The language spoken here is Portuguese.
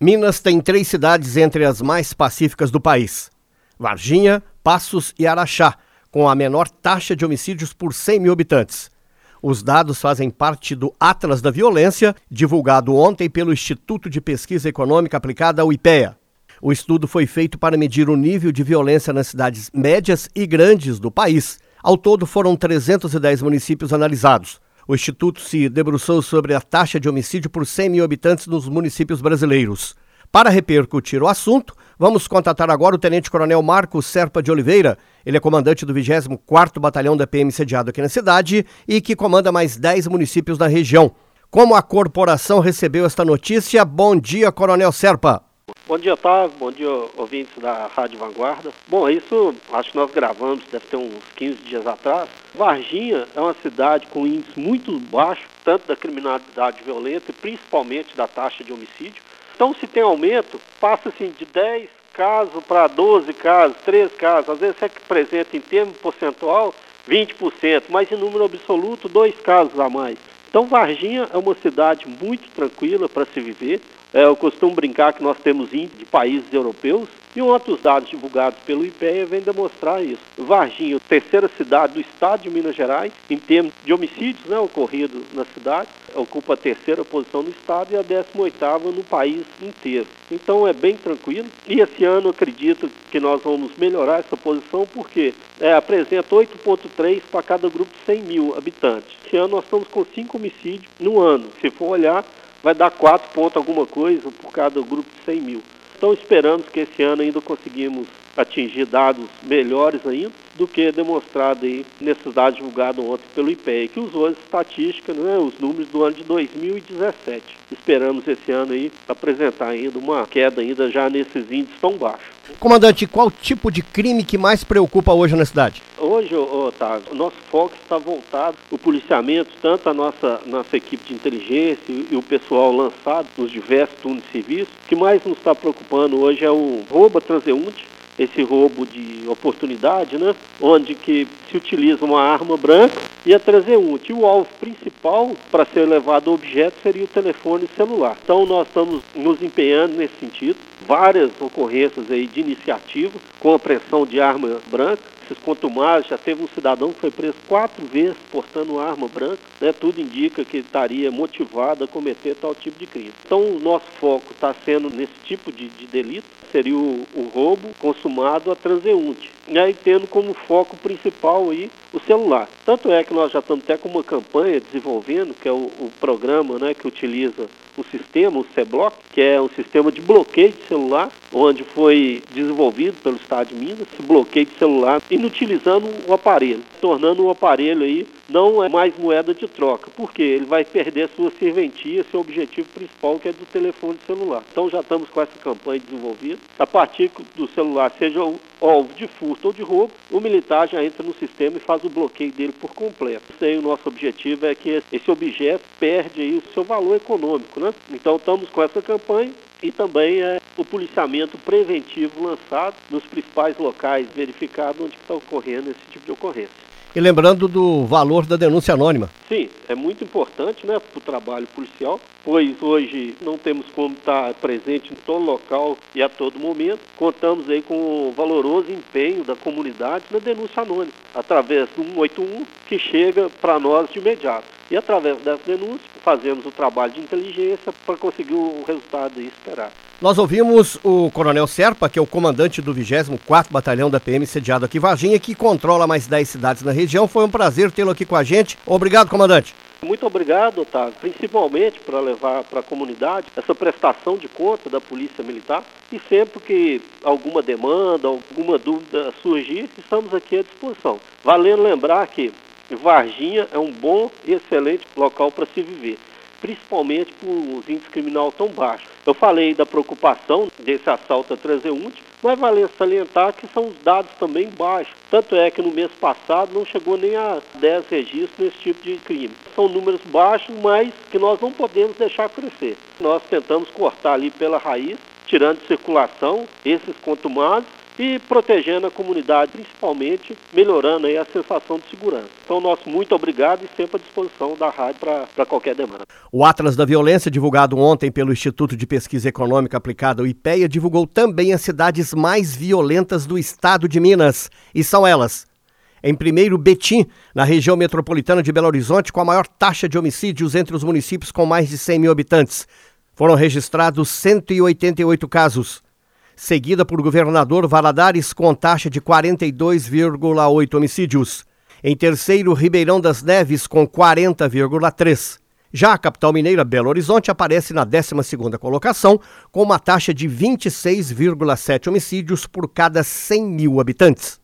Minas tem três cidades entre as mais pacíficas do país: Varginha, Passos e Araxá, com a menor taxa de homicídios por 100 mil habitantes. Os dados fazem parte do Atlas da Violência, divulgado ontem pelo Instituto de Pesquisa Econômica Aplicada, o IPEA. O estudo foi feito para medir o nível de violência nas cidades médias e grandes do país. Ao todo, foram 310 municípios analisados. O Instituto se debruçou sobre a taxa de homicídio por 100 mil habitantes nos municípios brasileiros. Para repercutir o assunto, vamos contatar agora o Tenente Coronel Marcos Serpa de Oliveira. Ele é comandante do 24º Batalhão da PM sediado aqui na cidade e que comanda mais 10 municípios da região. Como a corporação recebeu esta notícia? Bom dia, Coronel Serpa. Bom dia, Otávio. Bom dia, ouvintes da Rádio Vanguarda. Bom, isso acho que nós gravamos, deve ter uns 15 dias atrás. Varginha é uma cidade com índice muito baixo, tanto da criminalidade violenta e principalmente da taxa de homicídio. Então, se tem aumento, passa assim de 10 casos para 12 casos, 13 casos. Às vezes que apresenta em termo percentual 20%, mas em número absoluto, dois casos a mais. Então, Varginha é uma cidade muito tranquila para se viver. É, eu costumo brincar que nós temos índice de países europeus e outros dados divulgados pelo IPEA vêm demonstrar isso. Varginha, terceira cidade do estado de Minas Gerais, em termos de homicídios né, ocorridos na cidade, ocupa a terceira posição no estado e a 18ª no país inteiro. Então é bem tranquilo e esse ano acredito que nós vamos melhorar essa posição porque é, apresenta 8,3 para cada grupo de 100 mil habitantes. Esse ano nós estamos com 5 homicídios no ano. Se for olhar, vai dar 4 pontos alguma coisa por cada grupo de 100 mil. Então esperamos que esse ano ainda conseguimos atingir dados melhores ainda do que demonstrado aí nesses dados divulgados ontem pelo IPEA, que usou as estatísticas, né, os números do ano de 2017. Esperamos esse ano aí apresentar ainda uma queda ainda já nesses índices tão baixos. Comandante, qual tipo de crime que mais preocupa hoje na cidade? Hoje, Otávio, o nosso foco está voltado, o policiamento, tanto a nossa, nossa equipe de inteligência e, o pessoal lançado nos diversos turnos de serviço, o que mais nos está preocupando hoje é o roubo transeunte, esse roubo de oportunidade, né? onde que se utiliza uma arma branca e a transeunte. E o alvo principal para ser levado ao objeto seria o telefone celular. Então nós estamos nos empenhando nesse sentido. Várias ocorrências aí de iniciativa com a pressão de arma branca esses contumazes, já teve um cidadão que foi preso quatro vezes portando arma branca, né? tudo indica que estaria motivado a cometer tal tipo de crime. Então o nosso foco está sendo nesse tipo de, de delito, seria o, o, roubo consumado a transeunte, e aí tendo como foco principal aí o celular. Tanto é que nós já estamos até com uma campanha desenvolvendo, que é o, o programa né, que utiliza o sistema, o CBLOC, que é um sistema de bloqueio de celular, onde foi desenvolvido pelo Estado de Minas, esse bloqueio de celular, inutilizando o aparelho, tornando o aparelho aí não é mais moeda de troca, porque ele vai perder sua serventia, seu objetivo principal, que é do telefone celular. Então já estamos com essa campanha desenvolvida. A partir do celular, seja alvo de furto ou de roubo, o militar já entra no sistema e faz o bloqueio dele por completo. Isso aí, o nosso objetivo é que esse objeto perde aí o seu valor econômico, né? Então estamos com essa campanha e também é o policiamento preventivo lançado nos principais locais verificados onde está ocorrendo esse tipo de ocorrência. E lembrando do valor da denúncia anônima. Sim, é muito importante né, para o trabalho policial, pois hoje não temos como estar presente em todo local e a todo momento. Contamos aí com o valoroso empenho da comunidade na denúncia anônima, através do 181, que chega para nós de imediato. E através dessa denúncia, fazemos o trabalho de inteligência para conseguir o resultado esperado. Nós ouvimos o Coronel Serpa, que é o comandante do 24º Batalhão da PM sediado aqui em Varginha, que controla mais 10 cidades na região. Foi um prazer tê-lo aqui com a gente. Obrigado, comandante. Muito obrigado, Otávio, principalmente para levar para a comunidade essa prestação de conta da Polícia Militar e sempre que alguma demanda, alguma dúvida surgir, estamos aqui à disposição. Valendo lembrar que Varginha é um bom e excelente local para se viver principalmente por os índices criminal tão baixos. Eu falei da preocupação desse assalto a transeunte, mas vale salientar que são os dados também baixos. Tanto é que no mês passado não chegou nem a 10 registros nesse tipo de crime. São números baixos, mas que nós não podemos deixar crescer. Nós tentamos cortar ali pela raiz, tirando de circulação esses contumados e protegendo a comunidade, principalmente melhorando aí a sensação de segurança. Então, nosso muito obrigado e sempre à disposição da rádio para qualquer demanda. O Atlas da Violência, divulgado ontem pelo Instituto de Pesquisa Econômica Aplicada, o IPEA, divulgou também as cidades mais violentas do estado de Minas. E são elas: em primeiro, Betim, na região metropolitana de Belo Horizonte, com a maior taxa de homicídios entre os municípios com mais de 100 mil habitantes. Foram registrados 188 casos. Seguida por governador Valadares, com taxa de 42,8 homicídios. Em terceiro, Ribeirão das Neves, com 40,3. Já a capital mineira, Belo Horizonte, aparece na 12ª colocação, com uma taxa de 26,7 homicídios por cada 100 mil habitantes.